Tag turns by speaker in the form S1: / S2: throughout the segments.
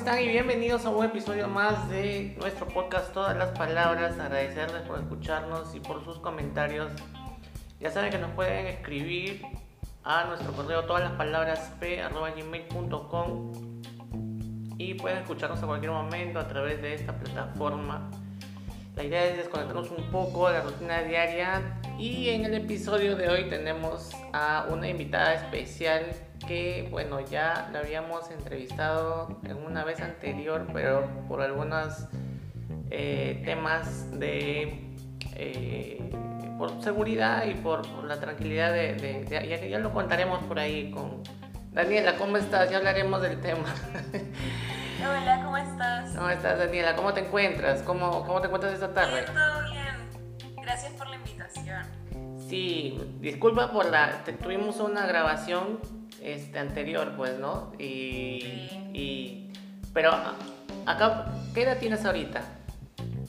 S1: están? Y bienvenidos a un episodio más de nuestro podcast Todas las Palabras. Agradecerles por escucharnos y por sus comentarios. Ya saben que nos pueden escribir a nuestro correo todas las palabras p.gmail.com y pueden escucharnos a cualquier momento a través de esta plataforma. La idea es desconectarnos un poco de la rutina diaria y en el episodio de hoy tenemos a una invitada especial que bueno ya la habíamos entrevistado en una vez anterior pero por algunos eh, temas de eh, por seguridad y por, la tranquilidad de, ya, ya, lo contaremos por ahí con Daniela. Cómo estás ya hablaremos del tema.
S2: Hola cómo estás
S1: cómo estás Daniela cómo te encuentras cómo, cómo te encuentras esta tarde
S2: bien, todo bien. Gracias por la invitación.
S1: Sí disculpa por la tuvimos una grabación este, anterior, pues, ¿no? Y, pero acá, ¿qué edad tienes ahorita?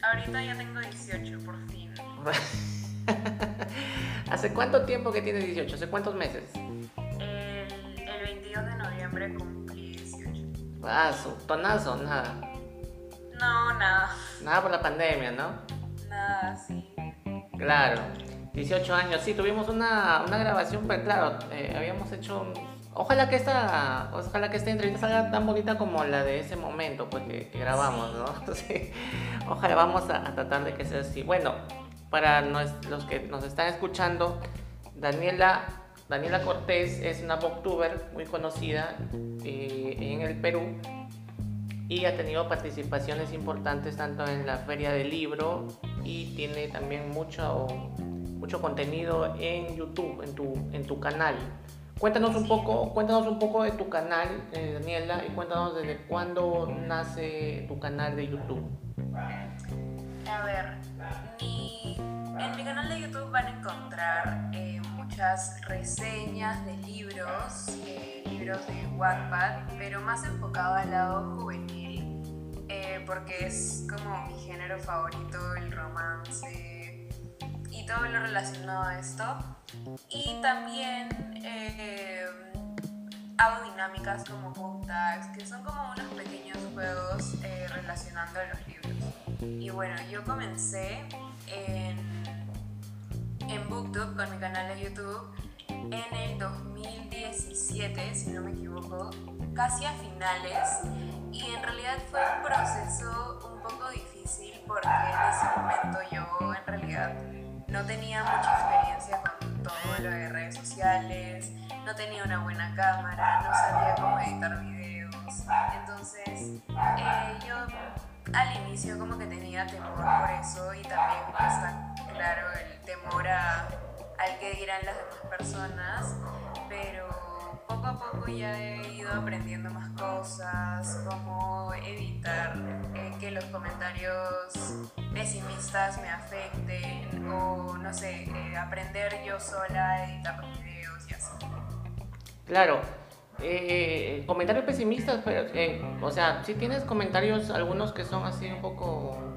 S2: Ahorita ya tengo 18, por fin.
S1: ¿Hace cuánto tiempo que tienes 18? ¿Hace cuántos meses?
S2: El, el 22 de noviembre cumplí 18.
S1: Ah, tonazo, nada.
S2: No, nada.
S1: Nada por la pandemia, ¿no?
S2: Nada, sí.
S1: Claro. 18 años, sí, tuvimos una, una grabación, pero claro, eh, habíamos hecho Ojalá que esta, ojalá que esta entrevista salga tan bonita como la de ese momento pues, que, grabamos, ¿no? Ojalá vamos a, tratar de que sea así. Bueno, para los que nos están escuchando, Daniela, Daniela Cortés es una booktuber muy conocida eh, en el Perú y ha tenido participaciones importantes tanto en la feria del libro y tiene también mucho, mucho contenido en YouTube, en tu, en tu canal. Cuéntanos un poco, cuéntanos un poco de tu canal, eh, Daniela, y cuéntanos desde cuándo nace tu canal de YouTube.
S2: A ver, en mi canal de YouTube van a encontrar eh, muchas reseñas de libros, eh, libros de Wattpad, pero más enfocado al lado juvenil, porque es como mi género favorito, el romance y todo lo relacionado a esto. Y también eh, hago dinámicas como book que son como unos pequeños juegos eh, relacionando a los libros. Y bueno, yo comencé en, en Booktube con mi canal de YouTube en el 2017, si no me equivoco, casi a finales. Y en realidad fue un proceso un poco difícil porque en ese momento yo en realidad no tenía mucha experiencia con todo lo de redes sociales, no tenía una buena cámara, no sabía cómo editar videos. Entonces, eh, yo al inicio como que tenía temor por eso y también está claro el temor a, al que dirán las demás personas, pero a poco ya he ido aprendiendo más cosas, cómo evitar eh, que los comentarios pesimistas me afecten o no sé, eh, aprender yo sola a editar los videos y así.
S1: Claro. Eh, comentarios pesimistas, pero, o sea, si tienes comentarios, algunos que son así un poco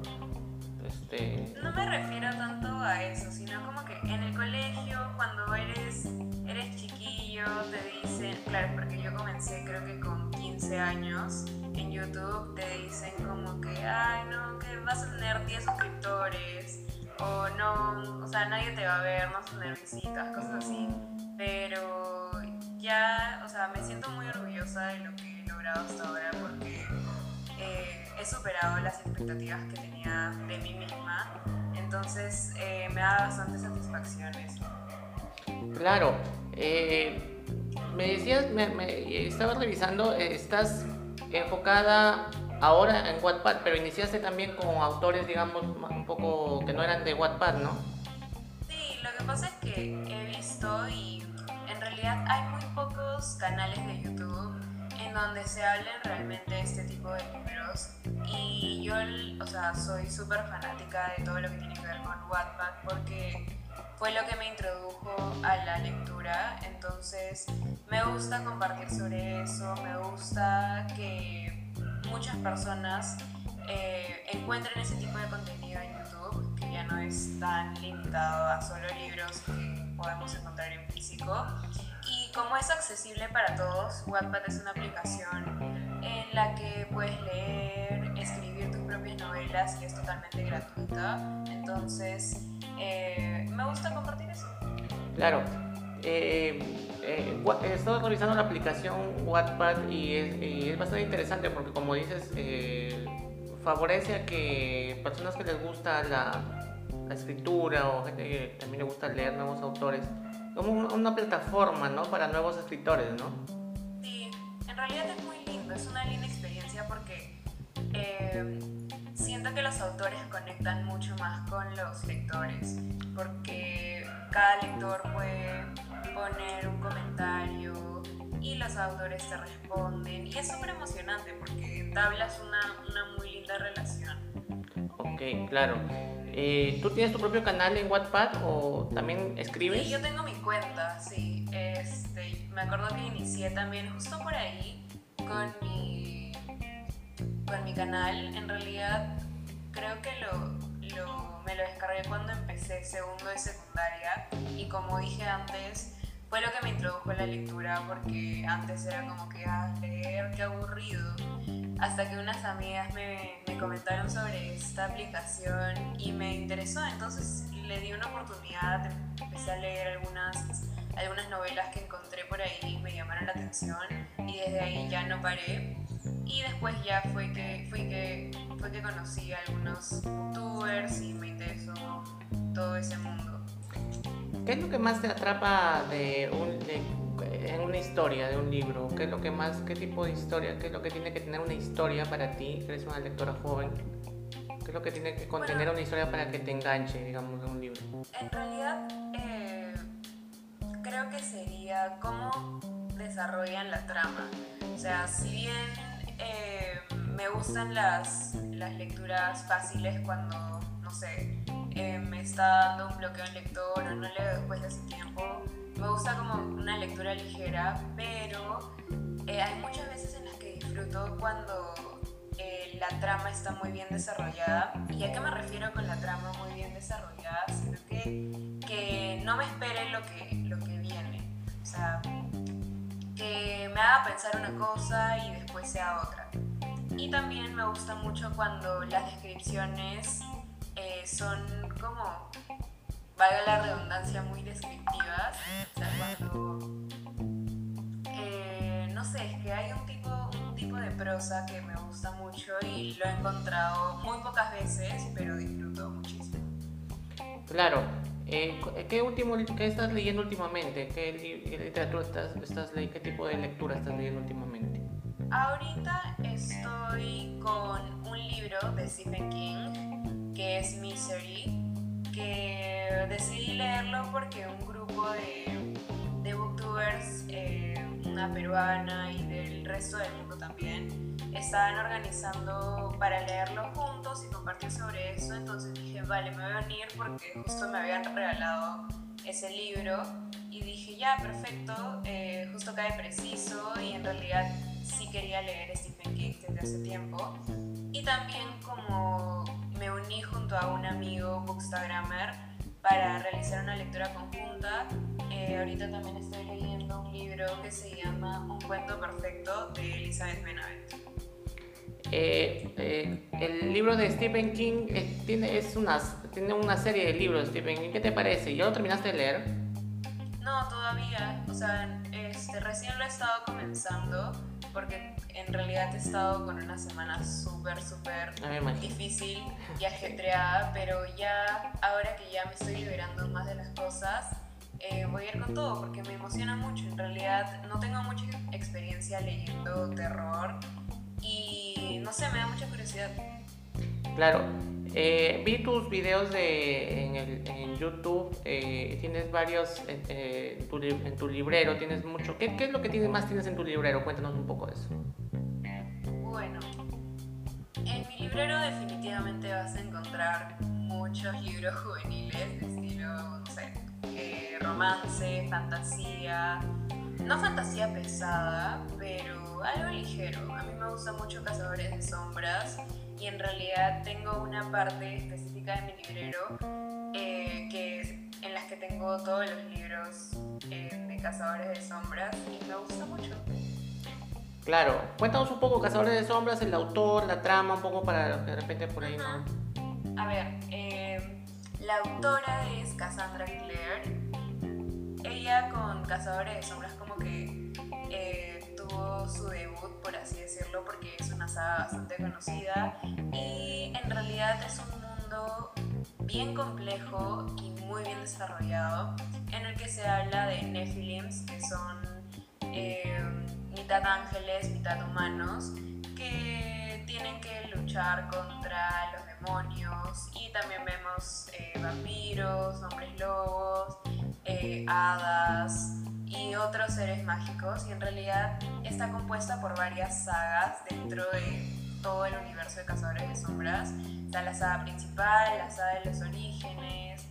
S1: este...
S2: No me refiero tanto a eso, sino como que en el colegio, cuando eres, eres chiquillo, te dicen, claro, porque yo comencé creo que con 15 años en YouTube, te dicen como que, ay, no, que vas a tener 10 suscriptores, o no, o sea, nadie te va a ver, no vas a tener visitas, cosas así. Pero ya, o sea, me siento muy orgullosa de lo que he logrado hasta ahora porque eh, he superado las expectativas que tenía de mí misma. Entonces eh, me da bastante satisfacción eso.
S1: Claro. Eh, me decías, me, estaba revisando, estás enfocada ahora en Wattpad, pero iniciaste también con autores, digamos, un poco que no eran de Wattpad, ¿no?
S2: Sí, lo que pasa es que he visto y en realidad hay muy pocos canales de YouTube en donde se hablen realmente este tipo de libros y yo, o sea, soy súper fanática de todo lo que tiene que ver con Wattpad porque fue lo que me introdujo a la lectura, entonces me gusta compartir sobre eso, me gusta que muchas personas eh, encuentren ese tipo de contenido en YouTube, que ya no es tan limitado a solo libros que podemos encontrar en físico. Y como es accesible para todos, Wattpad es una aplicación en la que puedes leer, escribir tus novelas y es totalmente gratuita. Entonces, eh, me gusta compartir eso.
S1: Claro. Eh, eh, he estado revisando la aplicación Wattpad y es, bastante interesante porque como dices, favorece a que personas que les gusta la, la, escritura o gente que también le gusta leer nuevos autores, como una plataforma ¿no? para nuevos escritores, ¿no?
S2: Sí, en realidad es muy lindo, es una linda experiencia porque eh, siento que los autores conectan mucho más con los lectores, porque cada lector puede poner un comentario y los autores te responden y es súper emocionante porque entablas una, una muy linda relación.
S1: Ok, claro. Eh, ¿Tú tienes tu propio canal en Wattpad o también escribes?
S2: Sí, yo tengo mi cuenta, sí. Este, me acuerdo que inicié también justo por ahí con mi, con mi canal. En realidad creo que lo, me lo descargué cuando empecé segundo de secundaria y como dije antes, fue lo que me introdujo a la lectura porque antes era como que, ah, leer, qué aburrido. Hasta que unas amigas me, me comentaron sobre esta aplicación y me interesó, entonces le di una oportunidad, empecé a leer algunas, algunas novelas que encontré por ahí y me llamaron la atención y desde ahí ya no paré. Y después ya fue que, fue que, fue que conocí a algunos youtubers y me interesó todo ese mundo.
S1: ¿Qué es lo que más te atrapa de, en una historia, de un libro? ¿Qué es lo que más, qué tipo de historia, qué es lo que tiene que tener una historia para ti, que eres una lectora joven? ¿Qué es lo que tiene que contener una historia para que te enganche, digamos, de un libro?
S2: En realidad, eh, creo que sería cómo desarrollan la trama. O sea, si bien me gustan las, las lecturas fáciles cuando, no sé, eh, me está dando un bloqueo en lector o no leo después de ese tiempo. Me gusta como una lectura ligera, pero eh, hay muchas veces en las que disfruto cuando eh, la trama está muy bien desarrollada. ¿Y a qué me refiero con la trama muy bien desarrollada? Sino que, que no me espere lo que, lo que viene. O sea, que me haga pensar una cosa y después sea otra. Y también me gusta mucho cuando las descripciones eh, son como, valga la redundancia, muy descriptivas. O sea, cuando, eh, no sé, es que hay un tipo, un tipo de prosa que me gusta mucho y lo he encontrado muy pocas veces, pero disfruto muchísimo.
S1: Claro. Eh, ¿qué, último, ¿Qué estás leyendo últimamente? ¿Qué, literatura estás, estás leyendo? ¿Qué tipo de lectura estás leyendo últimamente?
S2: Ahorita estoy con un libro de Stephen King que es Misery, que decidí leerlo porque un grupo de, de booktubers, eh, una peruana y del resto del mundo también, estaban organizando para leerlo juntos y compartir sobre eso. Entonces dije, vale, me voy a unir porque justo me habían regalado ese libro y dije, ya, perfecto, eh, justo cae preciso y en realidad sí quería leer Stephen King desde hace tiempo. Y también como me uní junto a un amigo bookstagrammer para realizar una lectura conjunta. Eh, ahorita también estoy leyendo un libro que se llama Un cuento perfecto de Elizabeth Benavent.
S1: Eh, eh, el libro de Stephen King tiene, es una, tiene una serie de libros Stephen King. ¿Qué te parece? ¿Ya lo terminaste de leer?
S2: No, todavía. O sea, este, recién lo he estado comenzando porque en realidad he estado con una semana súper, súper difícil y ajetreada, pero ya ahora que ya me estoy liberando más de las cosas, eh, voy a ir con todo porque me emociona mucho. En realidad no tengo mucha experiencia leyendo terror y no sé, me da mucha curiosidad.
S1: Claro, eh, vi tus videos de, en, YouTube, eh, tienes varios eh, en, tu, librero, tienes mucho. ¿Qué, ¿Qué, es lo que tienes, más tienes en tu librero? Cuéntanos un poco de eso.
S2: Bueno, en mi librero definitivamente vas a encontrar muchos libros juveniles de estilo, no sé, romance, fantasía, no fantasía pesada, pero algo ligero. A mí me gusta mucho Cazadores de Sombras y en realidad tengo una parte específica de mi librero eh, que en las que tengo todos los libros eh, de Cazadores de Sombras y me gusta mucho.
S1: Claro, cuéntanos un poco Cazadores de Sombras, el autor, la trama, un poco para de repente por ahí, ¿no?
S2: A ver, eh, la autora es Cassandra Clare. Ella con Cazadores de Sombras como que tuvo su debut, por así decirlo, porque es una saga bastante conocida. Y en realidad es un mundo bien complejo y muy bien desarrollado en el que se habla de Nephilims, que son eh, mitad ángeles, mitad humanos, que tienen que luchar contra los demonios. Y también vemos eh, vampiros, hombres lobos, eh, hadas y otros seres mágicos y en realidad está compuesta por varias sagas dentro de todo el universo de Cazadores de Sombras. Está la saga principal, la saga de los orígenes,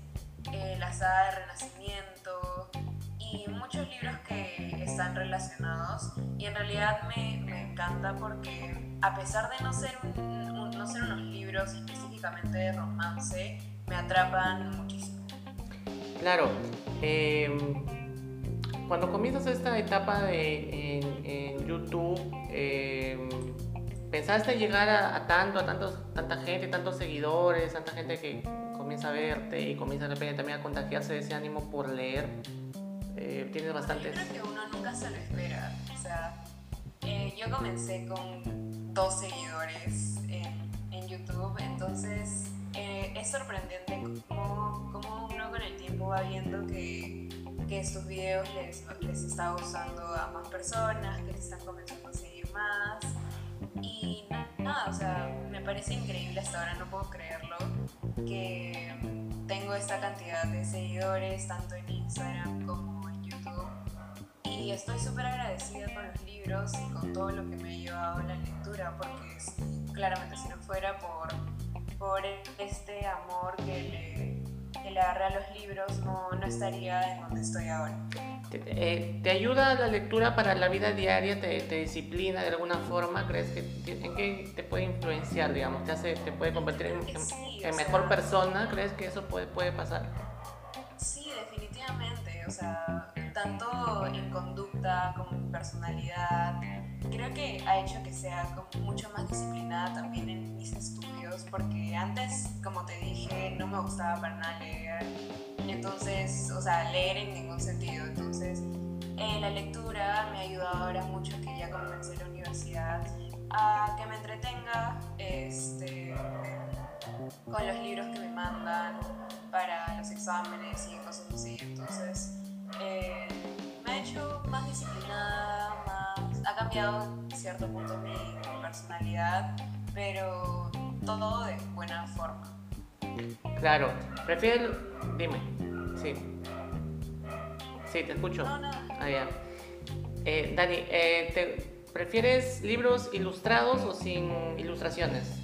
S2: eh, la saga de Renacimiento y muchos libros que están relacionados y en realidad me, me encanta porque a pesar de no ser, un, no ser unos libros específicamente de romance, me atrapan muchísimo.
S1: Claro, em, cuando comienzas esta etapa de, en, YouTube, em, ¿pensaste llegar a, tanto, a tantos, tanta gente, tantos seguidores, tanta gente que comienza a verte y comienza de repente también a contagiarse de ese ánimo por leer? Eh, tienes bastantes...
S2: Yo creo que uno nunca se lo espera. O sea, eh, yo comencé con dos seguidores en, en YouTube, entonces eh, es sorprendente cómo, cómo, uno con el tiempo va viendo que, que estos videos les, les está gustando a más personas, que les están comenzando a seguir más. Y nada, o sea, me parece increíble hasta ahora, no puedo creerlo, que tengo esta cantidad de seguidores, tanto en Instagram como en YouTube. Y estoy súper agradecida con los libros y con todo lo que me ha llevado la lectura, porque claramente si no fuera por, por este amor que le, que le agarré a los libros, no, no estaría en donde estoy ahora.
S1: ¿Te, eh, ayuda la lectura para la vida diaria? ¿Te, te disciplina de alguna forma? ¿Crees que en qué te puede influenciar, digamos? ¿Te, hace, te puede convertir en, en, mejor persona? ¿Crees que eso puede, puede pasar?
S2: Sí, definitivamente. O sea, tanto en conducta como en personalidad. Creo que ha hecho que sea como mucho más disciplinada también en mis estudios, porque antes, como te dije, no me gustaba para nada leer entonces, o sea, leer en ningún sentido. Entonces, eh, la lectura me ha ayudado ahora mucho que ya comencé la universidad a que me entretenga este, con los libros que me mandan para los exámenes y cosas así. Entonces, eh, me ha hecho más disciplinada, más, ha cambiado en cierto punto mi, mi personalidad, pero todo de buena forma.
S1: Claro, prefiero. Dime. Sí. Sí, te escucho.
S2: No, no.
S1: Ah, ya. Eh, Dani, eh, ¿te ¿prefieres libros ilustrados o sin ilustraciones?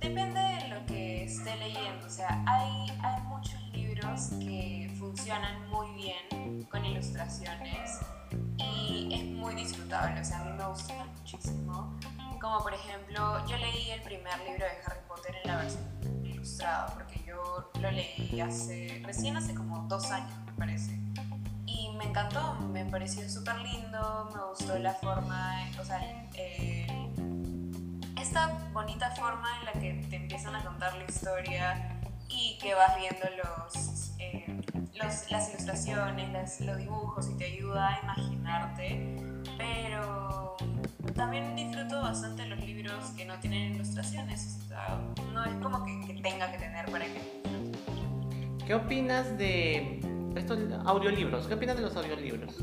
S2: Depende de lo que esté leyendo. O sea, hay, hay muchos libros que funcionan muy bien con ilustraciones y es muy disfrutable. O sea, a mí me gusta muchísimo. Como por ejemplo, yo leí el primer libro de Harry Potter en la versión ilustrada, porque yo lo leí hace, recién hace como dos años, me parece. Y me encantó, me pareció súper lindo, me gustó la forma, o sea, eh, esta bonita forma en la que te empiezan a contar la historia y que vas viendo los, eh, los las ilustraciones, los dibujos y te ayuda a imaginarte, pero también disfruto bastante los libros que no tienen ilustraciones. O sea, no es como que, que, tenga que tener para que.
S1: ¿Qué opinas de estos audiolibros? ¿Qué opinas de los audiolibros?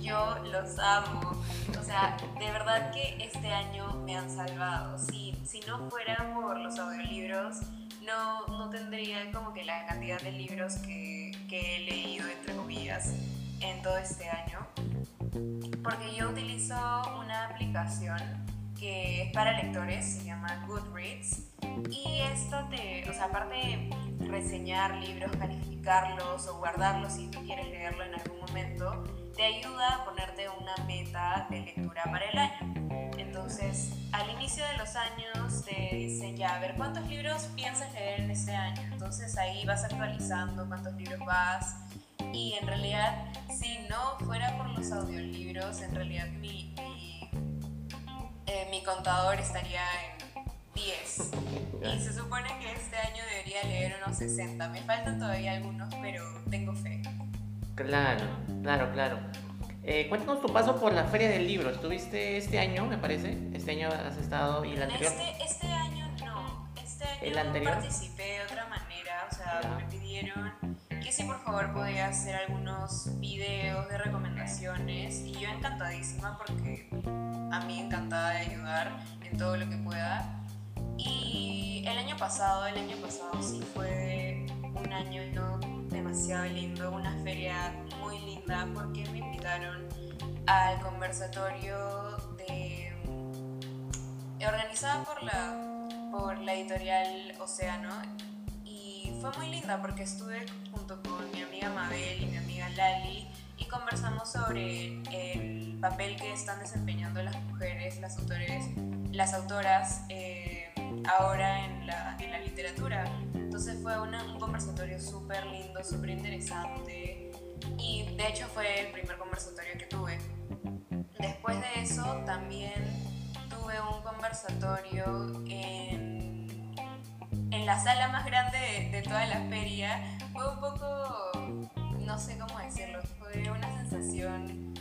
S2: Yo los amo. O sea, de verdad que este año me han salvado. Si, si no fuera por los audiolibros, no, tendría como que la cantidad de libros que, que he leído, entre comillas, en todo este año porque yo utilizo una aplicación que es para lectores, se llama Goodreads, y esto te, o sea, aparte de reseñar libros, calificarlos o guardarlos si tú quieres leerlo en algún momento, te ayuda a ponerte una meta de lectura para el año. Entonces, al inicio de los años te dicen ya, a ver, ¿cuántos libros piensas leer en este año? Entonces ahí vas actualizando cuántos libros vas Y en realidad, si no fuera por los audiolibros, en realidad mi, mi, eh, mi contador estaría en 10. Y se supone que este año debería leer unos 60. Me faltan todavía algunos, pero tengo fe.
S1: Claro, claro, claro. Eh, cuéntanos tu paso por la Feria del Libro. ¿Estuviste este año, me parece? Este año has estado y el anterior.
S2: Este, este año no. Este año
S1: ¿El anterior?
S2: participé de otra manera. O sea,
S1: Ya.
S2: me pidieron que si por favor podía hacer algunos videos de recomendaciones. Y yo encantadísima porque a mí encantada de ayudar en todo lo que pueda. Y el año pasado, el año pasado sí fue un año lindo, una feria muy linda porque me invitaron al conversatorio de organizada por la por la editorial Océano y fue muy linda porque estuve junto con mi amiga Mabel y mi amiga Lali y conversamos sobre el papel que están desempeñando las mujeres, las autores, las autoras eh, ahora en la, en la literatura. Entonces fue una- un conversatorio súper lindo, súper interesante y de hecho fue el primer conversatorio que tuve. Después de eso también tuve un conversatorio en, en la sala más grande de, de toda la feria. Fue un poco, no sé cómo decirlo, fue una sensación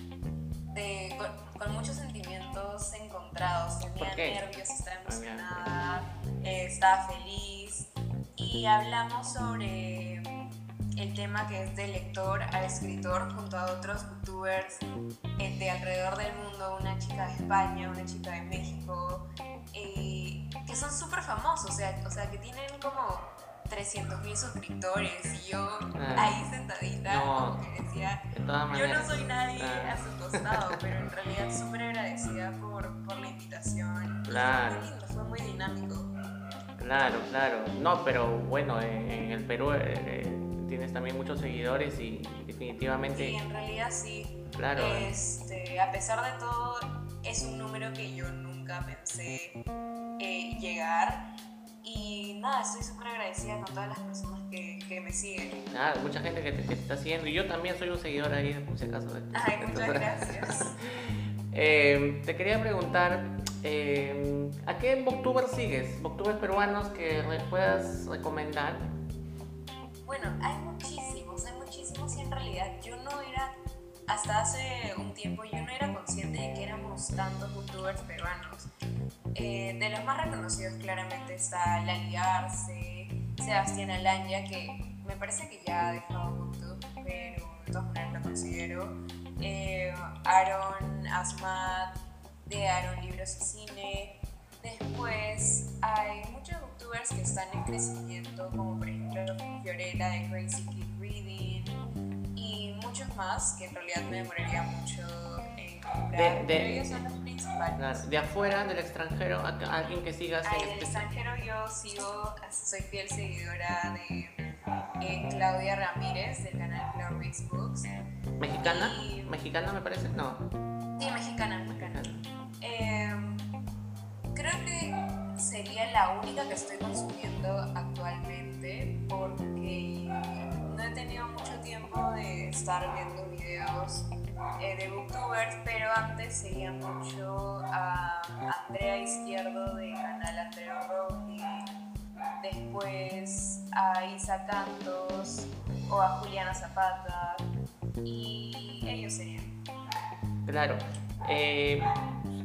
S2: de, con, con muchos sentimientos encontrados. Tenía nervios, estaba
S1: Ah,
S2: emocionada, eh, estaba feliz y hablamos sobre el tema que es de lector a escritor junto a otros youtubers eh, de alrededor del mundo, una chica de España, una chica de México, eh, que son súper famosos, o sea, o sea, que tienen como 300 mil suscriptores y yo
S1: Ah.
S2: ahí sentadita
S1: No.
S2: como que decía,
S1: De
S2: yo no soy nadie
S1: Ah.
S2: a su costado, pero en realidad súper agradecida por, por la invitación.
S1: Claro.
S2: Fue muy lindo, fue muy dinámico.
S1: Claro, claro. No, pero bueno, en, el Perú eh, eh, tienes también muchos seguidores y definitivamente,
S2: Sí, en realidad sí.
S1: claro.
S2: Este, a pesar de todo, es un número que yo nunca pensé eh, llegar. Y nada, estoy súper agradecida con todas las personas que, que me siguen.
S1: Nada, mucha gente que te, que te está siguiendo y yo también soy un seguidor ahí, por si acaso. de-
S2: Ay, muchas gracias.
S1: Eh, te quería preguntar, eh, ¿a qué booktubers sigues? ¿Booktubers peruanos que re- puedas recomendar?
S2: Bueno, hay muchísimos, hay muchísimos y en realidad yo no era, hasta hace un tiempo yo no era consciente de que éramos tantos youtubers peruanos. Eh, de los más reconocidos claramente está Lali Arce, Sebastián Alanya, que me parece que ya ha dejado YouTube, pero de todas maneras lo considero. Eh, Aaron Asmat, de Aaron Libros y Cine. Después hay muchos youtubers que están en crecimiento, como por ejemplo Fiorella de Crazy Kid Reading y muchos más que en realidad me demoraría mucho en comprar,
S1: De- de-
S2: pero ellos son los principales.
S1: De afuera, del extranjero, a, alguien que sigas en
S2: del extranjero yo sigo, soy fiel seguidora de eh, Claudia Ramírez del canal Claudia Books.
S1: ¿Mexicana?
S2: Y-
S1: ¿Mexicana me parece? No.
S2: Sí, mexicana, mexicana. Eh, creo que sería la única que estoy consumiendo actualmente porque no he tenido mucho tiempo de estar viendo videos eh, de booktubers, pero antes seguía mucho a Andrea Izquierdo de canal Andrea Rowley, después a Isa Cantos o a Juliana Zapata y ellos serían.
S1: Claro. Eh,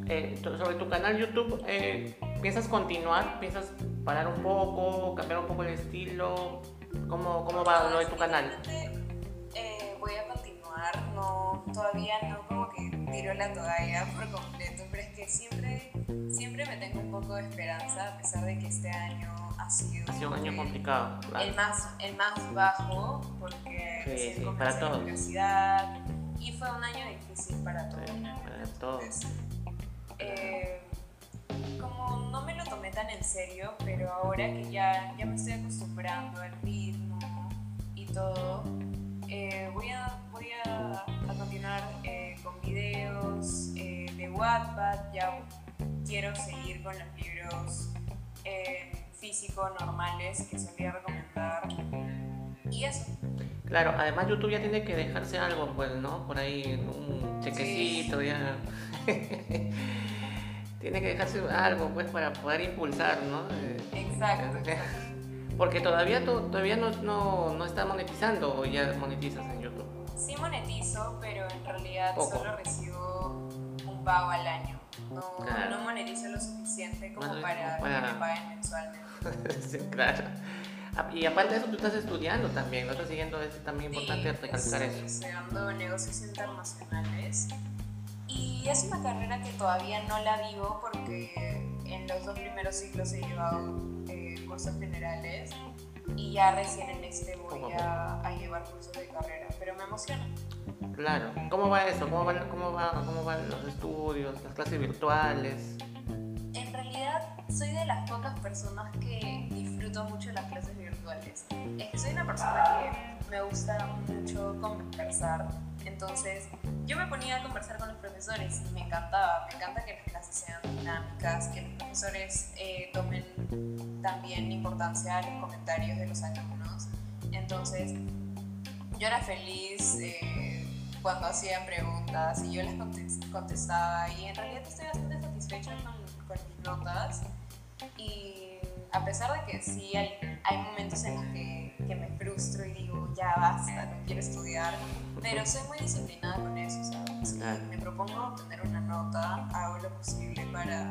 S1: eh, sobre tu canal YouTube, eh, ¿piensas continuar? ¿Piensas parar un poco, cambiar un poco el estilo? ¿Cómo, cómo va lo de tu canal?
S2: Eh, voy a continuar, no, todavía no como que tiro la toalla por completo, pero es que siempre, siempre me tengo un poco de esperanza a pesar de que este año ha sido,
S1: Ha sido un año
S2: que
S1: complicado. claro.
S2: el más, el más bajo porque
S1: Sí, sí, para
S2: la
S1: todos.
S2: universidad y fue un año difícil para todos.
S1: Sí, para todos.
S2: Entonces, eh, como no me lo tomé tan en serio, pero ahora que ya, ya me estoy acostumbrando al ritmo y todo, eh, voy, a, voy a, a continuar eh, con videos de Wattpad, ya quiero seguir con los libros físicos normales que solía recomendar y eso.
S1: Claro, además YouTube ya tiene que dejarse algo, pues, ¿no? Por ahí un chequecito, ya. tiene que dejarse algo, pues, para poder impulsar, ¿no?
S2: Exacto.
S1: Porque todavía todavía no, no, no, está monetizando o ya monetizas en YouTube.
S2: Sí monetizo, pero en realidad solo recibo un pago al año. No, no monetizo lo suficiente como para, que me paguen mensualmente.
S1: claro. Y aparte de eso, tú estás estudiando también, ¿no? Estás siguiendo, es también importante recalcar
S2: eso. Estoy estudiando negocios internacionales y es una carrera que todavía no la vivo porque en los dos primeros ciclos he llevado eh, cursos generales y ya recién en este voy a, a, llevar cursos de carrera, pero me emociona.
S1: Claro, ¿cómo va eso? ¿Cómo, va, cómo, va, ¿Cómo van los estudios, las clases virtuales?
S2: Realidad soy de las pocas personas que disfruto mucho las clases virtuales. Es que soy una persona que me gusta mucho conversar, entonces yo me ponía a conversar con los profesores y me encantaba, me encanta que las clases sean dinámicas, que los profesores eh, tomen también importancia a los comentarios de los alumnos. Entonces yo era feliz. Eh, cuando hacían preguntas y yo las contestaba y en realidad estoy bastante satisfecha con, con mis notas y a pesar de que sí hay, hay momentos en los que, que, me frustro y digo ya basta, no quiero estudiar, pero soy muy disciplinada con eso, ¿sabes? Si me propongo obtener una nota, hago lo posible para,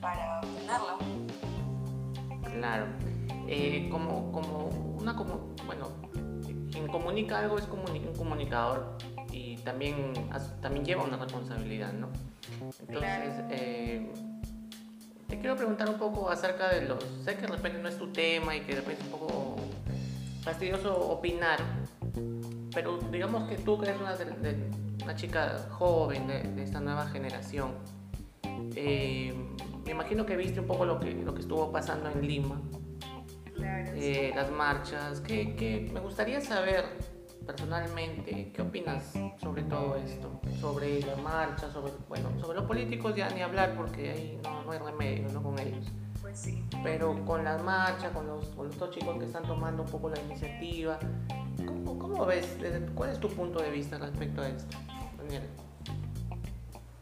S2: para obtenerla.
S1: Claro, eh, como, como una, como, bueno, quien comunica algo es un comunicador y también, también lleva una responsabilidad, ¿no? Entonces, eh, quiero preguntar un poco acerca de los... Sé que de repente no es tu tema y que de repente es un poco fastidioso opinar, pero digamos que tú que eres una, una chica joven de, esta nueva generación, eh, me imagino que viste un poco lo que, lo que estuvo pasando en Lima, eh, las marchas, que, que me gustaría saber personalmente, ¿qué opinas sobre todo esto? Sobre la marcha, sobre, bueno, sobre los políticos ya ni hablar porque ahí no, no hay remedio, ¿no? Con ellos.
S2: Pues sí.
S1: Pero con la marcha, con los, con los chicos que están tomando un poco la iniciativa, ¿cómo, cómo ves? ¿Cuál es tu punto de vista respecto a esto, Daniel?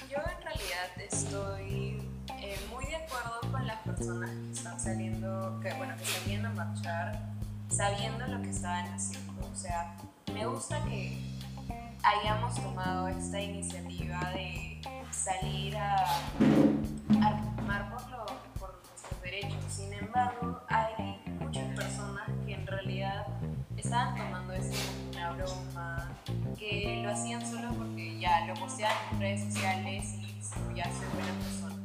S2: Yo en realidad estoy eh, muy de acuerdo con las personas que están saliendo, que bueno, que salían a marchar sabiendo lo que estaban haciendo. O sea, me gusta que hayamos tomado esta iniciativa de salir a, a por, nuestros derechos. Sin embargo, hay muchas personas que en realidad estaban tomando esto como una broma, que lo hacían solo porque ya lo posteaban en redes sociales y ya soy buena persona.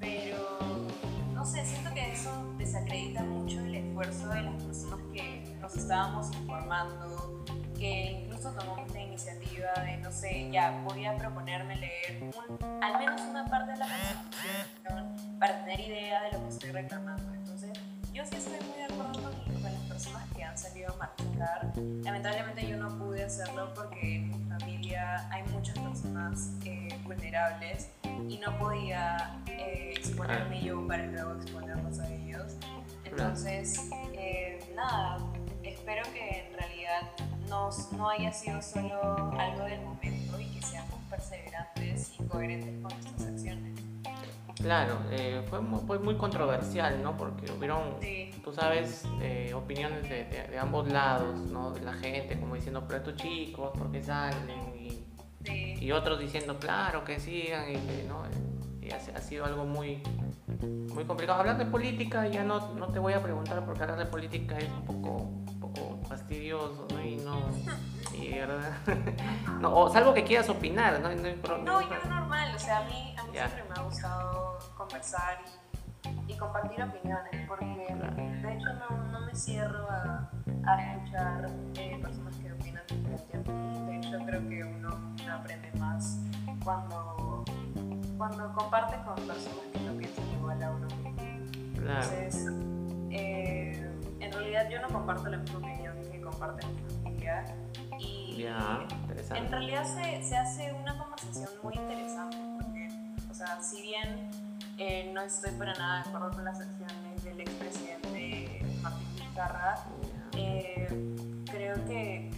S2: Pero sé, siento que eso desacredita mucho el esfuerzo de las personas que nos estábamos informando, que incluso tomamos la iniciativa de, no sé, ya voy a proponerme leer al menos una parte de la Constitución para tener idea de lo que estoy reclamando. Entonces, yo sí estoy muy de acuerdo con, las personas que han salido a marchar. Lamentablemente yo no pude hacerlo porque en mi familia hay muchas personas eh, vulnerables y no podía eh, exponerme yo para luego exponerlos a ellos. Entonces, eh, nada, espero que en realidad no, no haya sido solo algo del momento y que seamos perseverantes y coherentes con nuestras acciones.
S1: Claro, eh, fue, muy, muy, controversial, ¿no? Porque hubieron, tú sabes, eh, opiniones de, de, ambos lados, ¿no? De la gente, como diciendo, pero estos chicos, ¿por qué salen? Y, y otros diciendo, claro, que sigan, y ¿no? Y ha, ha, sido algo muy, muy complicado. Hablar de política, ya no, no te voy a preguntar, porque hablar de política es un poco fastidioso, ¿no? Y no. no, o salvo que quieras opinar, ¿no?
S2: No, no, yo normal, o sea, a mí, a mí siempre me ha gustado conversar y, y compartir opiniones, porque de hecho no, no me cierro a, a escuchar eh, personas que hecho, creo que uno, aprende más cuando, cuando comparte con personas que no piensan igual a uno. Entonces, eh, en realidad yo no comparto la misma opinión comparte mi familia. Y en realidad se, se, hace una conversación muy interesante porque, o sea, si bien eh, no estoy para nada de acuerdo con las acciones del expresidente Martín Vizcarra, eh, creo que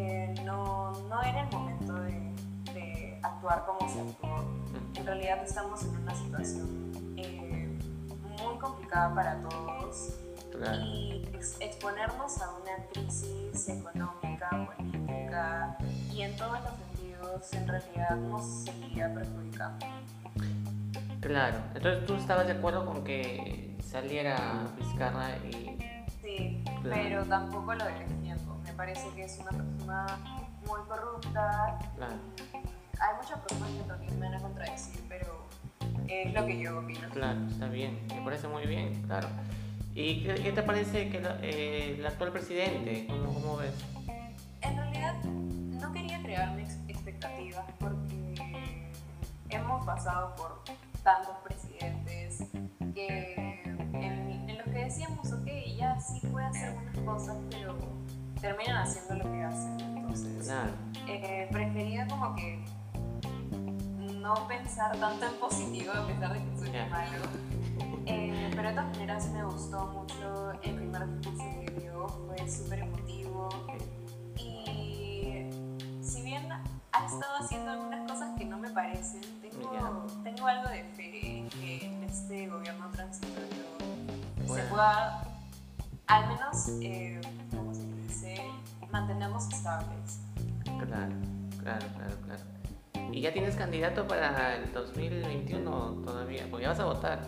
S2: eh, no, no era el momento de, de actuar como se actuó. En realidad estamos en una situación eh, muy complicada para todos
S1: Claro.
S2: y ex- exponernos a una crisis económica, política y en todos los sentidos en realidad nos seguiría perjudicando.
S1: Claro. Entonces tú estabas de acuerdo con que saliera Vizcarra y...
S2: Sí,
S1: Claro.
S2: pero tampoco lo. Parece que es una persona muy corrupta.
S1: Claro.
S2: Hay muchas personas que también me van a contradecir, pero es lo que yo opino.
S1: Claro, está bien, me parece muy bien, claro. ¿Y qué, qué te parece que la- eh, el actual presidente? ¿Cómo, cómo ves?
S2: En realidad no quería crearme ex- expectativas porque hemos pasado por tantos presidentes que en, en los que decíamos, ok, ya sí puede hacer algunas cosas, pero terminan haciendo lo que hacen. Entonces,
S1: Claro,
S2: eh, prefería como que no pensar tanto en positivo a pesar de que soy
S1: Ya.
S2: malo. Eh, pero de todas maneras me gustó mucho el primer discurso que dio, fue súper emotivo. Y si bien ha estado haciendo algunas cosas que no me parecen, tengo,
S1: Ya.
S2: tengo algo de fe en que en este gobierno transitorio se pueda, al menos, eh, mantenernos estables.
S1: claro, claro, claro, claro. ¿Y ya tienes candidato para el 2021 todavía? Porque ya vas a votar.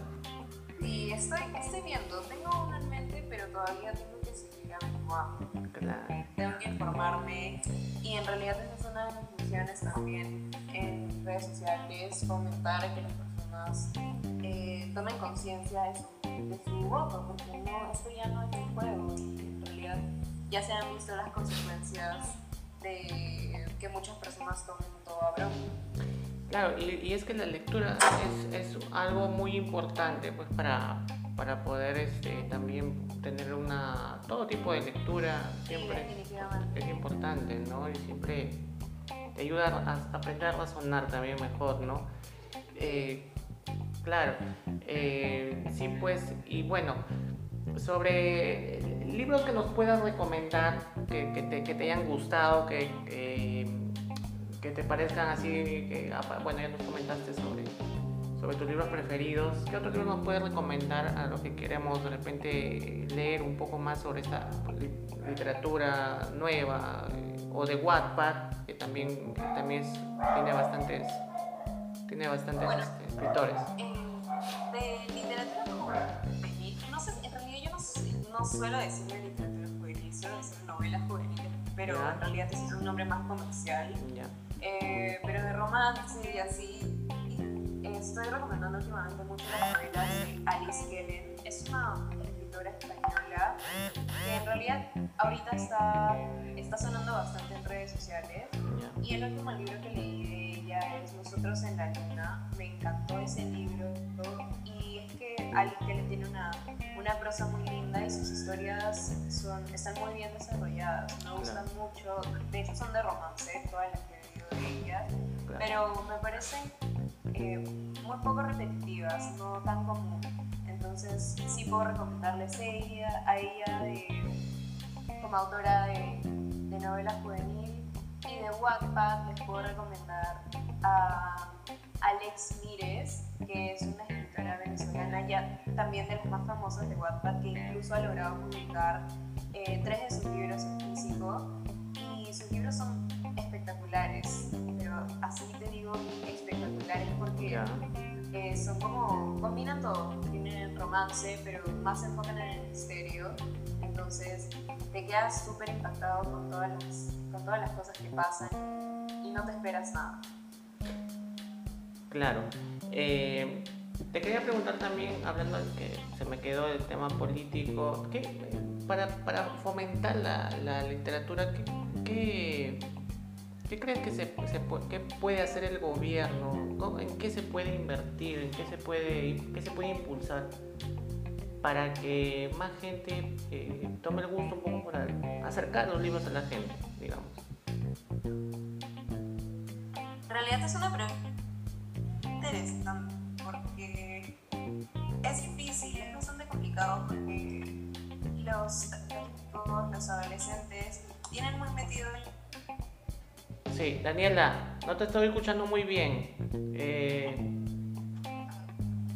S2: Y estoy, estoy viendo, tengo uno en mente, pero todavía tengo que seguir averiguando.
S1: Claro,
S2: Tengo que informarme y en realidad esa es una de mis misiones también en redes sociales, fomentar que las personas eh, tomen conciencia de su, de su voto, porque no, esto ya no es un juego en realidad ya se han visto las consecuencias de que muchas personas tomen todo a broma.
S1: claro y, y es que la lectura es, es algo muy importante pues para, para poder este, también tener una todo tipo de lectura
S2: Sí,
S1: siempre
S2: definitivamente.
S1: es importante, ¿no? Y siempre te ayuda a a aprender a razonar también mejor, ¿no? Eh, claro, eh, sí, pues, y bueno, sobre libros que nos puedas recomendar, que, que te, que te hayan gustado, que, que, que te parezcan así, que, bueno, ya nos comentaste sobre, sobre tus libros preferidos. ¿Qué otro libro nos puedes recomendar a los que queremos de repente leer un poco más sobre esta li- literatura nueva eh, o de Wattpad, que también, que también es- tiene bastantes, tiene bastantes
S2: Bueno.
S1: este, escritores?
S2: Eh, de literatura no suelo decirle literatura juvenil, suelo decir novelas juveniles, pero
S1: Ya.
S2: en realidad ese es un nombre más comercial.
S1: Ya.
S2: Eh, pero de romance y así, estoy recomendando últimamente mucho las novelas de Alice Kellen. Es una escritora española que en realidad ahorita está, está sonando bastante en redes sociales.
S1: ya.
S2: Y el último libro que leí de ella es Nosotros en la Luna. Me encantó ese libro. Y que Alice Kellen tiene una, una prosa muy linda y sus historias son, están muy bien desarrolladas. Me gustan mucho. De hecho, son de romance, todas las que he leído de ella.
S1: Claro.
S2: Pero me parecen eh, muy poco repetitivas, no tan común. Entonces, sí puedo recomendarles a ella, a ella de, como autora de, de novela juvenil y de Wattpad les puedo recomendar a Alex Mires, que es una escritora venezolana ya también de las más famosas de Wattpad, que incluso ha logrado publicar eh, tres de sus libros en físico. Y sus libros son espectaculares, pero así te digo espectaculares porque eh, son como, combinan todo, tienen romance, pero más se enfocan en el misterio, entonces te quedas súper impactado con todas, las, con todas las cosas que pasan y no te esperas nada.
S1: Claro. Eh, te quería preguntar también, hablando de que se me quedó el tema político, ¿qué, para, para fomentar la, la literatura, ¿qué, qué, crees que se, se puede hacer el gobierno? ¿Cómo- ¿En qué se puede invertir? ¿En qué se puede, qué se puede impulsar? Para que más gente eh, tome el gusto un poco por acercar los libros a la gente, digamos.
S2: En realidad es una pregunta interesante porque es difícil, es bastante complicado porque los, los adolescentes tienen muy metido
S1: Sí, Daniela, no te estoy escuchando muy bien. Eh,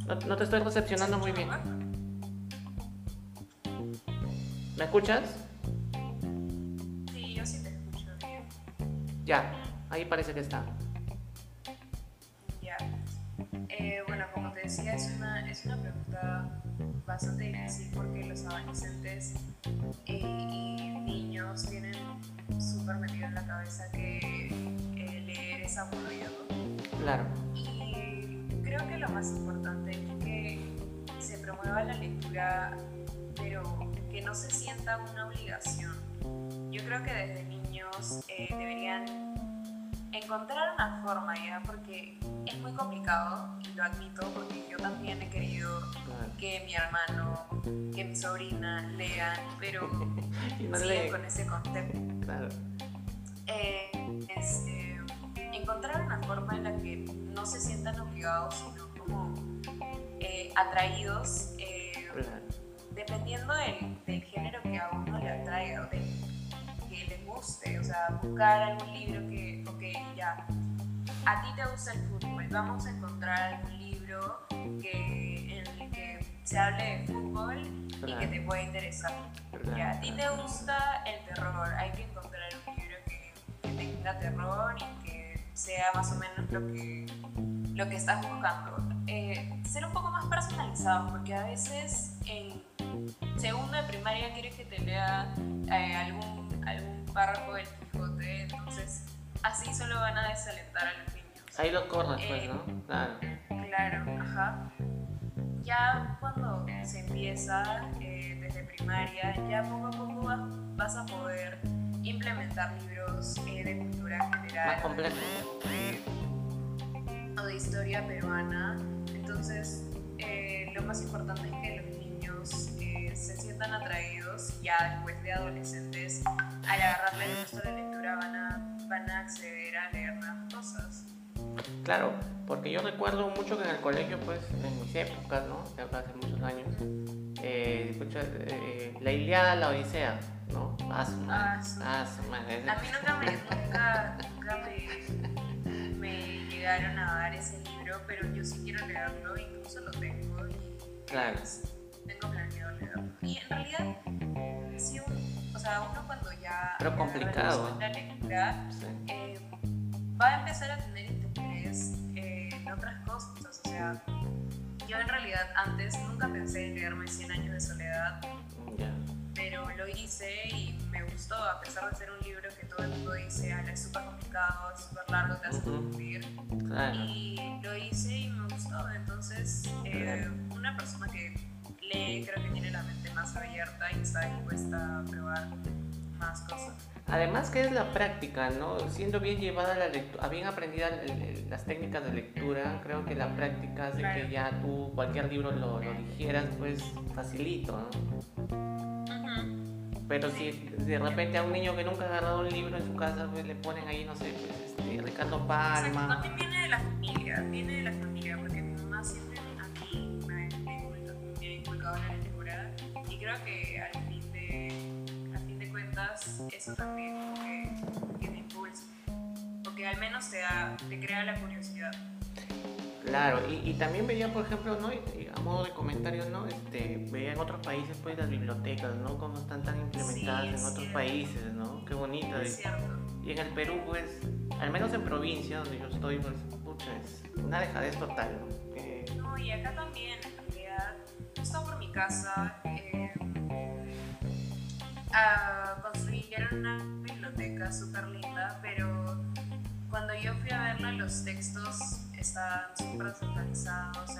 S1: no, no te estoy recepcionando muy bien. ¿Me escuchas?
S2: Sí, yo sí te escucho bien.
S1: Ya, ahí parece que está.
S2: Eh, bueno, como te decía, es una, es una pregunta bastante difícil porque los adolescentes eh, y niños tienen súper metido en la cabeza que eh, leer es aburrido.
S1: Claro.
S2: Y creo que lo más importante es que se promueva la lectura, pero que no se sienta una obligación. Yo creo que desde niños eh, deberían encontrar una forma ya, porque es muy complicado, y lo admito, porque yo también he querido que mi hermano, que mi sobrina lean, pero
S1: no
S2: siguen con ese concepto.
S1: Claro.
S2: Eh, este, encontrar una forma en la que no se sientan obligados, sino como eh, atraídos, eh, dependiendo del, del género que a uno le atraiga o del que le guste. O sea, buscar algún libro que, ya, a ti te gusta el fútbol, vamos a encontrar algún libro que, en el que se hable de fútbol y que te pueda interesar. Ya, a ti te gusta el terror, hay que encontrar un libro que, que tenga terror y que sea más o menos lo que, lo que estás buscando. Eh, ser un poco más personalizado, porque a veces en segundo de primaria quieres que te lea eh, algún, algún párrafo del Quijote, entonces así solo van a desalentar a los niños.
S1: Ahí lo corres, pues,
S2: Eh,
S1: ¿no? Claro.
S2: Claro, ajá. Ya cuando se empieza eh, desde primaria, ya poco a poco vas, vas a poder implementar libros eh, de cultura general
S1: Más complejo.
S2: eh, o de historia peruana. Entonces, lo más importante es que los niños se sientan atraídos ya después de adolescentes. Al agarrarle el gusto la lectura van a, van a acceder a leer más cosas.
S1: Claro, porque yo recuerdo mucho que en el colegio, pues, en mis épocas, ¿no? De hace muchos años, eh, escucha, eh, la Iliada, la Odisea, ¿no? Ah, su madre,
S2: Ah, su-
S1: madre.
S2: A mí nunca me, nunca, nunca me, me llegaron a dar ese libro, pero yo sí quiero leerlo, incluso lo tengo y
S1: Claro.
S2: tengo planeado Y en realidad, sí, un- o sea, uno cuando ya...
S1: Pero complicado,
S2: La lectura,
S1: Sí.
S2: eh, va a empezar a tener interés eh, en otras cosas, o sea... Yo en realidad antes nunca pensé en leerme 100 años de soledad,
S1: Ya.
S2: pero lo hice y me gustó, a pesar de ser un libro que todo el mundo dice, "Ala, es súper complicado, es súper largo, te hace confundir.
S1: Claro.
S2: Y lo hice y me gustó. Entonces, eh, una persona que lee creo que tiene la mente más abierta y está dispuesta a probar más cosas.
S1: Además que es la práctica, ¿no? Siendo bien llevada la lectura, bien aprendida las técnicas de lectura, creo que la práctica hace
S2: Claro.
S1: que ya tú cualquier libro lo, lo digieras, pues facilito, ¿no? Pero si de repente a un niño que nunca ha agarrado un libro en su casa, pues le ponen ahí, no sé, pues este, Ricardo Palma.
S2: también viene de la familia, viene de la familia, porque mi mamá siempre la lectura y creo que al fin de, al fin de cuentas eso también como que, te impulsa, porque al menos te, da, te crea la curiosidad.
S1: Claro, y, y también veía, por ejemplo, ¿no? A modo de comentario, ¿no? Este, veía en otros países, pues, las bibliotecas, ¿no? Cómo están tan implementadas
S2: Sí,
S1: en otros
S2: cierto.
S1: países, ¿no? Qué bonito.
S2: Es
S1: Y,
S2: cierto.
S1: y en el Perú, pues, al menos en provincia donde yo estoy, pues, pucha, es una dejadez total, ¿no? Que-
S2: No, y acá también, realidad, justo por mi casa, eh, ah, construyeron una biblioteca súper linda, pero cuando yo fui a verla, los textos estaban súper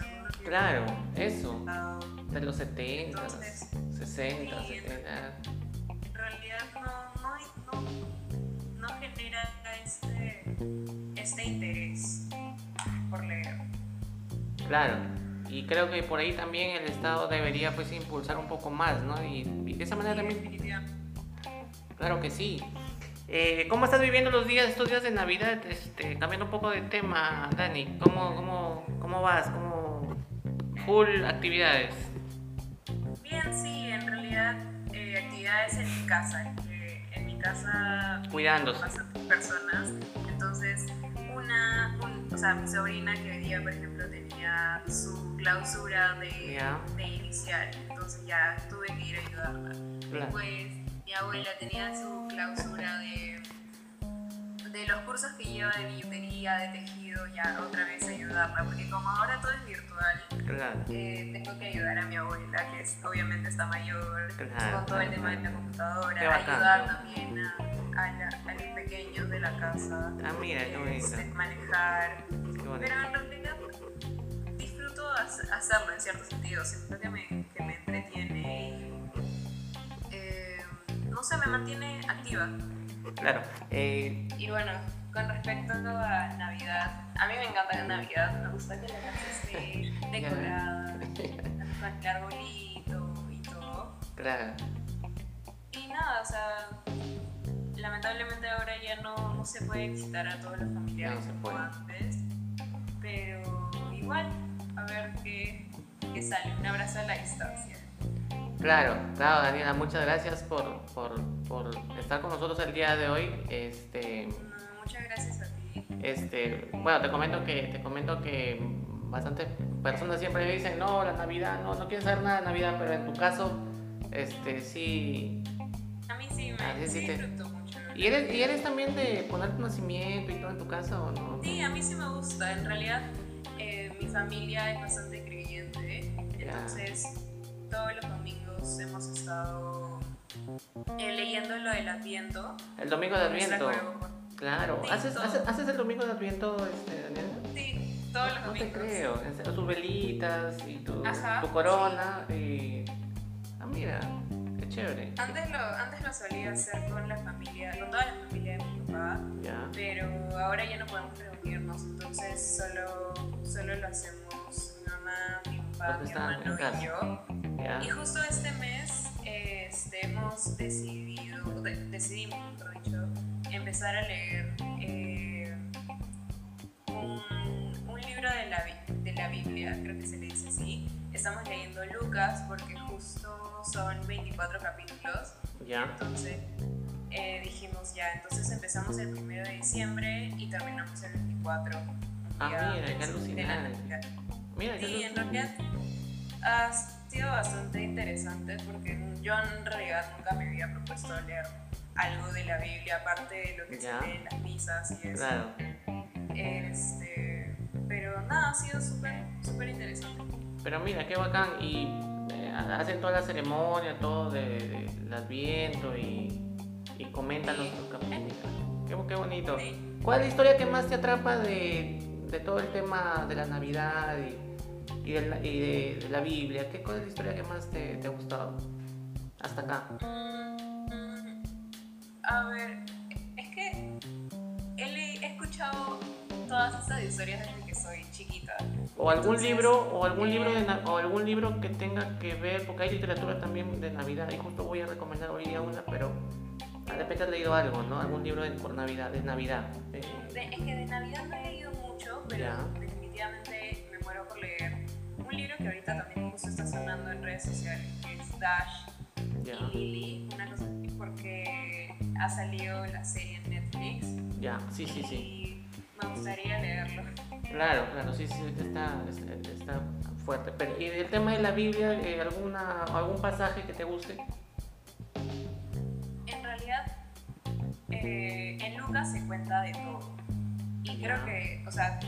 S2: libros
S1: claro, eso, de los 70,
S2: Entonces,
S1: 60,
S2: sí,
S1: 70.
S2: En realidad no, no, no, no genera este, este interés por leer.
S1: Claro, y creo que por ahí también el Estado debería, pues, impulsar un poco más, ¿no? Y, y de esa manera también. Claro que sí. Eh, ¿Cómo estás viviendo los días, estos días de Navidad? Este, cambiando un poco de tema, Dani. ¿Cómo, cómo, cómo vas? ¿Cómo full actividades?
S2: Bien, sí, en realidad eh, actividades en mi casa. que en mi casa
S1: Cuidándose.
S2: personas, sea, mi sobrina que hoy día, por ejemplo, tenía su clausura de, de inicial, entonces ya tuve que ir a ayudarla. Después mi abuela tenía su clausura de, de los cursos que lleva de billutería, de tejido, ya otra vez ayudarla, porque como ahora todo es virtual, eh, tengo que ayudar a mi abuela, que es, obviamente está mayor, con todo el tema de la computadora, ayudar también a, a, los pequeños de la casa,
S1: ah, mira,
S2: este, manejar, pero en realidad disfruto hacerlo en cierto sentido, siento que me, que me entretiene y no sé, me mantiene activa.
S1: Claro. Eh,
S2: y bueno, con respecto a Navidad, a mí me encanta la Navidad, me gusta que la casa esté decorada, con el arbolito y todo.
S1: Claro.
S2: Y nada, o sea, lamentablemente ahora ya no, no se puede visitar a todos los familiares como antes, pero igual, a ver qué, qué sale, un abrazo a la distancia.
S1: Claro, claro, Daniela, muchas gracias por, por, por, estar con nosotros el día de hoy. Este,
S2: muchas gracias a ti.
S1: Este, bueno, te comento que, te comento que bastantes personas siempre me dicen, no, la Navidad, no, no quieren saber nada de Navidad, pero en tu caso, este,
S2: sí. A mí sí, me sí, mucho.
S1: ¿Y eres, ¿Y eres también de poner tu nacimiento y todo en tu casa o no?
S2: Sí, a mí sí me gusta. En realidad, eh, mi familia es bastante creyente, entonces todos los domingos hemos estado eh, leyendo lo del Adviento.
S1: El domingo de Adviento. Claro. ¿Haces, ¿Haces, el domingo de Adviento, este, Daniel?
S2: Sí, todos los domingos.
S1: No te creo. Tus velitas y tu, tu corona. Y... Ah, mira, chévere.
S2: Antes lo, antes lo solía hacer con la familia, con toda la familia de mi papá. Pero ahora ya no podemos reunirnos, entonces solo, solo lo hacemos mi mamá, mi papá, mi hermano y yo. Y justo este mes este, hemos decidido, decidimos, mejor dicho, empezar a leer eh, un, libro de la, de la Biblia, creo que se le dice así. Estamos leyendo Lucas porque justo son 24 capítulos.
S1: Ya.
S2: Entonces eh, dijimos ya, entonces empezamos el 1 de diciembre y terminamos el 24.
S1: Ah, mira, qué alucinante. Mira,
S2: sí, en realidad ha sido bastante interesante porque yo en realidad nunca me había propuesto leer algo de la Biblia, aparte de lo que se lee en las misas y eso. Claro. Este, pero nada, ha sido súper, súper interesante.
S1: Pero mira, qué bacán. Y eh, hacen toda la ceremonia, todo de, del Adviento y, y comentan los capítulos. Qué, qué bonito. ¿Cuál es la historia que más te atrapa de, de todo el tema de la Navidad y y de la, y de la Biblia, ¿qué cuál es la historia que más te, te ha gustado hasta acá?
S2: Mm, a ver, es que he, escuchado todas estas historias desde que soy chiquita.
S1: O algún libro, o algún libro de, eh, o algún libro que tenga que ver, porque hay literatura también de Navidad, y justo voy a recomendar hoy día una, pero de repente has leído algo, ¿no? Algún libro de, por Navidad, de Navidad.
S2: Eh. es que de Navidad no he leído mucho, pero definitivamente me muero por leer un libro que ahorita también justo está sonando en redes sociales, que es Dash y Lily, una cosa porque ha salido la serie en Netflix.
S1: Ya, sí, sí, sí.
S2: Y me gustaría leerlo.
S1: Claro, claro, sí, sí, está, está fuerte. Pero, ¿y el tema de la Biblia, eh, alguna, algún pasaje que te guste?
S2: En realidad, eh, en Lucas se cuenta de todo. Y creo que, o sea,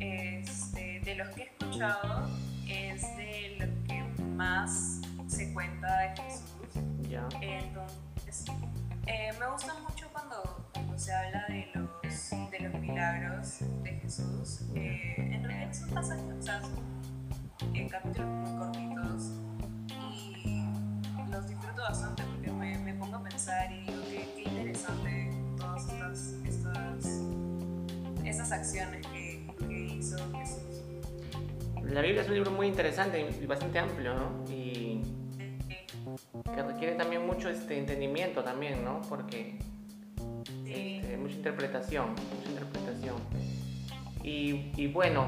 S2: este, de los que he escuchado, es de lo que más se cuenta de Jesús.
S1: Ya.
S2: Entonces, eh, me gusta mucho cuando, cuando, se habla de los, de los milagros de Jesús. Eh, en realidad son pasajes, o sea, son eh, capítulos muy cortitos y los disfruto bastante porque me, me pongo a pensar y digo qué, qué interesante todas estas, estas, estas acciones que, que hizo Jesús
S1: la Biblia es un libro muy interesante y bastante amplio, ¿no? Y que requiere también mucho este entendimiento también, ¿no? Porque este, mucha interpretación, mucha interpretación. Y, y bueno,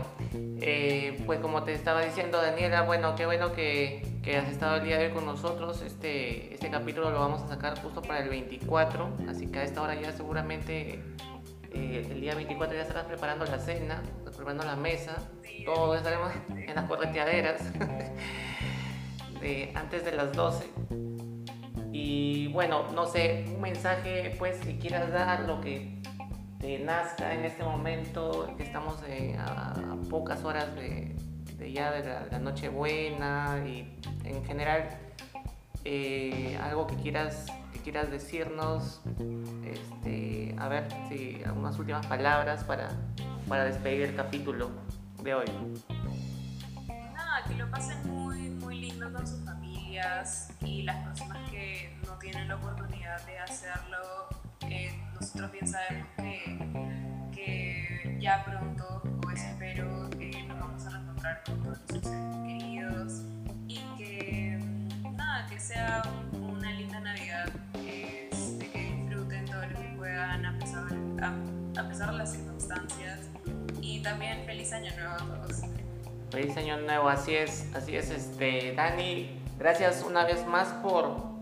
S1: eh, pues como te estaba diciendo Daniela, bueno, qué bueno que, que, has estado el día de hoy con nosotros. Este, este capítulo lo vamos a sacar justo para el 24, así que a esta hora ya seguramente eh, el día 24 ya estarás preparando la cena, preparando la mesa. Todos estaremos en las correteaderas de, antes de las 12. Y bueno, no sé, un mensaje pues que quieras dar, lo que te nazca en este momento, que estamos a, pocas horas de, ya de la, noche buena y en general eh, algo que quieras que quieras decirnos este, a ver si algunas últimas palabras para, para despedir el capítulo de hoy.
S2: Nada que lo pasen muy muy lindo con sus familias y las personas que tienen la oportunidad de hacerlo eh, nosotros bien sabemos que, que ya pronto pues espero que nos vamos a reencontrar con todos nuestros queridos y que nada que sea una linda navidad este, que disfruten todo lo que puedan a pesar, a, pesar de las circunstancias. Y también feliz año nuevo a todos.
S1: Feliz año nuevo así es así es este Dani gracias una vez más por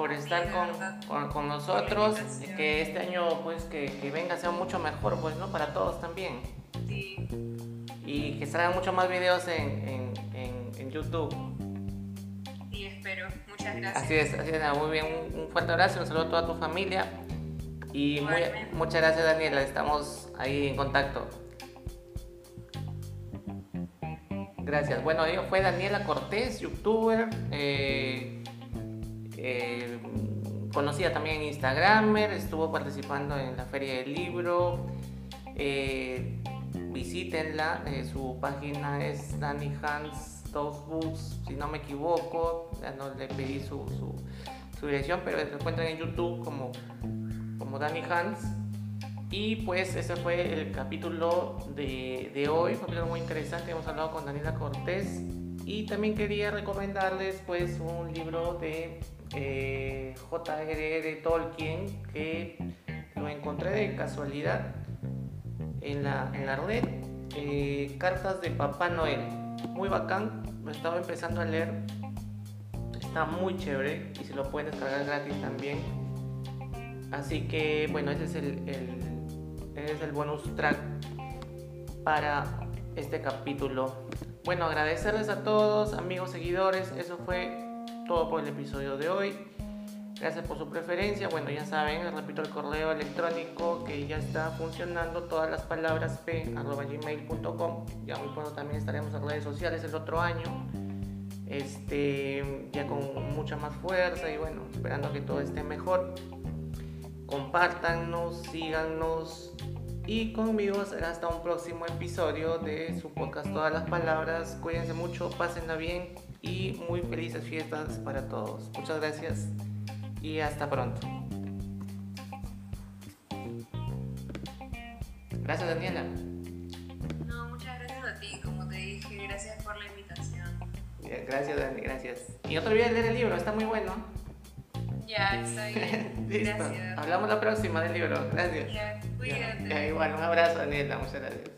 S1: por estar con, con, nosotros, que este año pues que, que, venga sea mucho mejor pues no para todos también.
S2: Sí.
S1: Y que salgan muchos más videos en, en, en, YouTube.
S2: Y espero, muchas gracias.
S1: Así es, así es, muy bien, un, fuerte abrazo, un saludo a toda tu familia. Y muy, muchas gracias Daniela, estamos ahí en contacto. Gracias. Bueno, fue Daniela Cortés, youtuber. Eh, eh, conocida también en Instagramer, estuvo participando en la Feria del Libro. Eh, visítenla, eh, su página es Danny Hans Dos Books, si no me equivoco, ya no le pedí su, su, dirección, pero se encuentran en YouTube como, como Danny Hans. Y pues ese fue el capítulo de, de hoy, un capítulo muy interesante, hemos hablado con Daniela Cortés y también quería recomendarles pues un libro de eh, J.R.R. Tolkien que lo encontré de casualidad en la, en la red. Eh, cartas de Papá Noel. Muy bacán. Lo estaba empezando a leer. Está muy chévere y se lo pueden descargar gratis también. Así que bueno, ese es el, ese es el bonus track para este capítulo. Bueno, agradecerles a todos, amigos, seguidores. Eso fue todo por el episodio de hoy. Gracias por su preferencia. Bueno, ya saben, repito el correo electrónico que ya está funcionando. Todas las palabras p.gmail.com. Ya muy pronto también estaremos en redes sociales el otro año. Este, ya con mucha más fuerza y bueno, esperando que todo esté mejor. Compártanos, síganos y conmigo será hasta un próximo episodio de su podcast Todas las Palabras. Cuídense mucho, pásenla bien y muy felices fiestas para todos. Muchas gracias y hasta pronto. Gracias Daniela.
S2: No, muchas gracias a ti, como te dije, gracias por la invitación.
S1: gracias Dani, gracias. Y no te olvides de leer el libro, está muy bueno.
S2: Ya, está bien. Listo. Gracias.
S1: Hablamos la próxima del libro. Gracias.
S2: Ya, cuídate.
S1: igual, un abrazo Daniela, muchas gracias.